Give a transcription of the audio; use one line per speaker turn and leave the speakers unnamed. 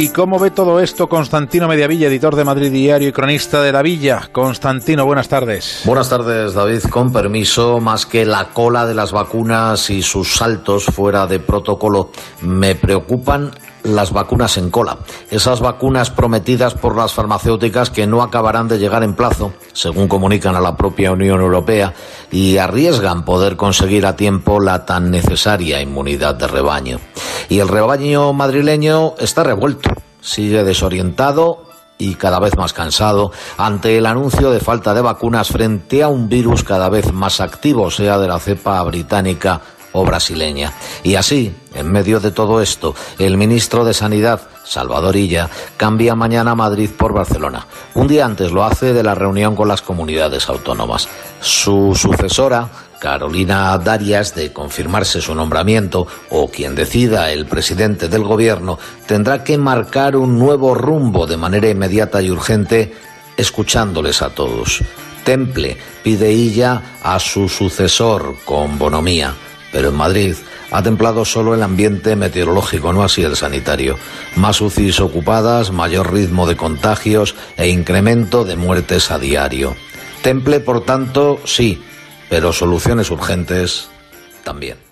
¿Y cómo ve todo esto Constantino Mediavilla, editor de Madrid Diario y cronista de La Villa? Constantino, buenas tardes.
Buenas tardes, David. Con permiso, más que la cola de las vacunas y sus saltos fuera de protocolo, me preocupan las vacunas en cola. Esas vacunas prometidas por las farmacéuticas que no acabarán de llegar en plazo, según comunican a la propia Unión Europea, y arriesgan poder conseguir a tiempo la tan necesaria inmunidad de rebaño. Y el rebaño madrileño está revuelto, sigue desorientado y cada vez más cansado ante el anuncio de falta de vacunas frente a un virus cada vez más activo, sea de la cepa británica o brasileña. Y así, en medio de todo esto, el ministro de Sanidad, Salvador Illa, cambia mañana Madrid por Barcelona. Un día antes lo hace de la reunión con las comunidades autónomas. Su sucesora, Carolina Darias, de confirmarse su nombramiento, o quien decida el presidente del gobierno, tendrá que marcar un nuevo rumbo de manera inmediata y urgente, escuchándoles a todos. Temple pide Illa a su sucesor con bonomía pero en Madrid ha templado solo el ambiente meteorológico, no así el sanitario. Más UCIs ocupadas, mayor ritmo de contagios e incremento de muertes a diario. Temple, por tanto, sí, pero soluciones urgentes también.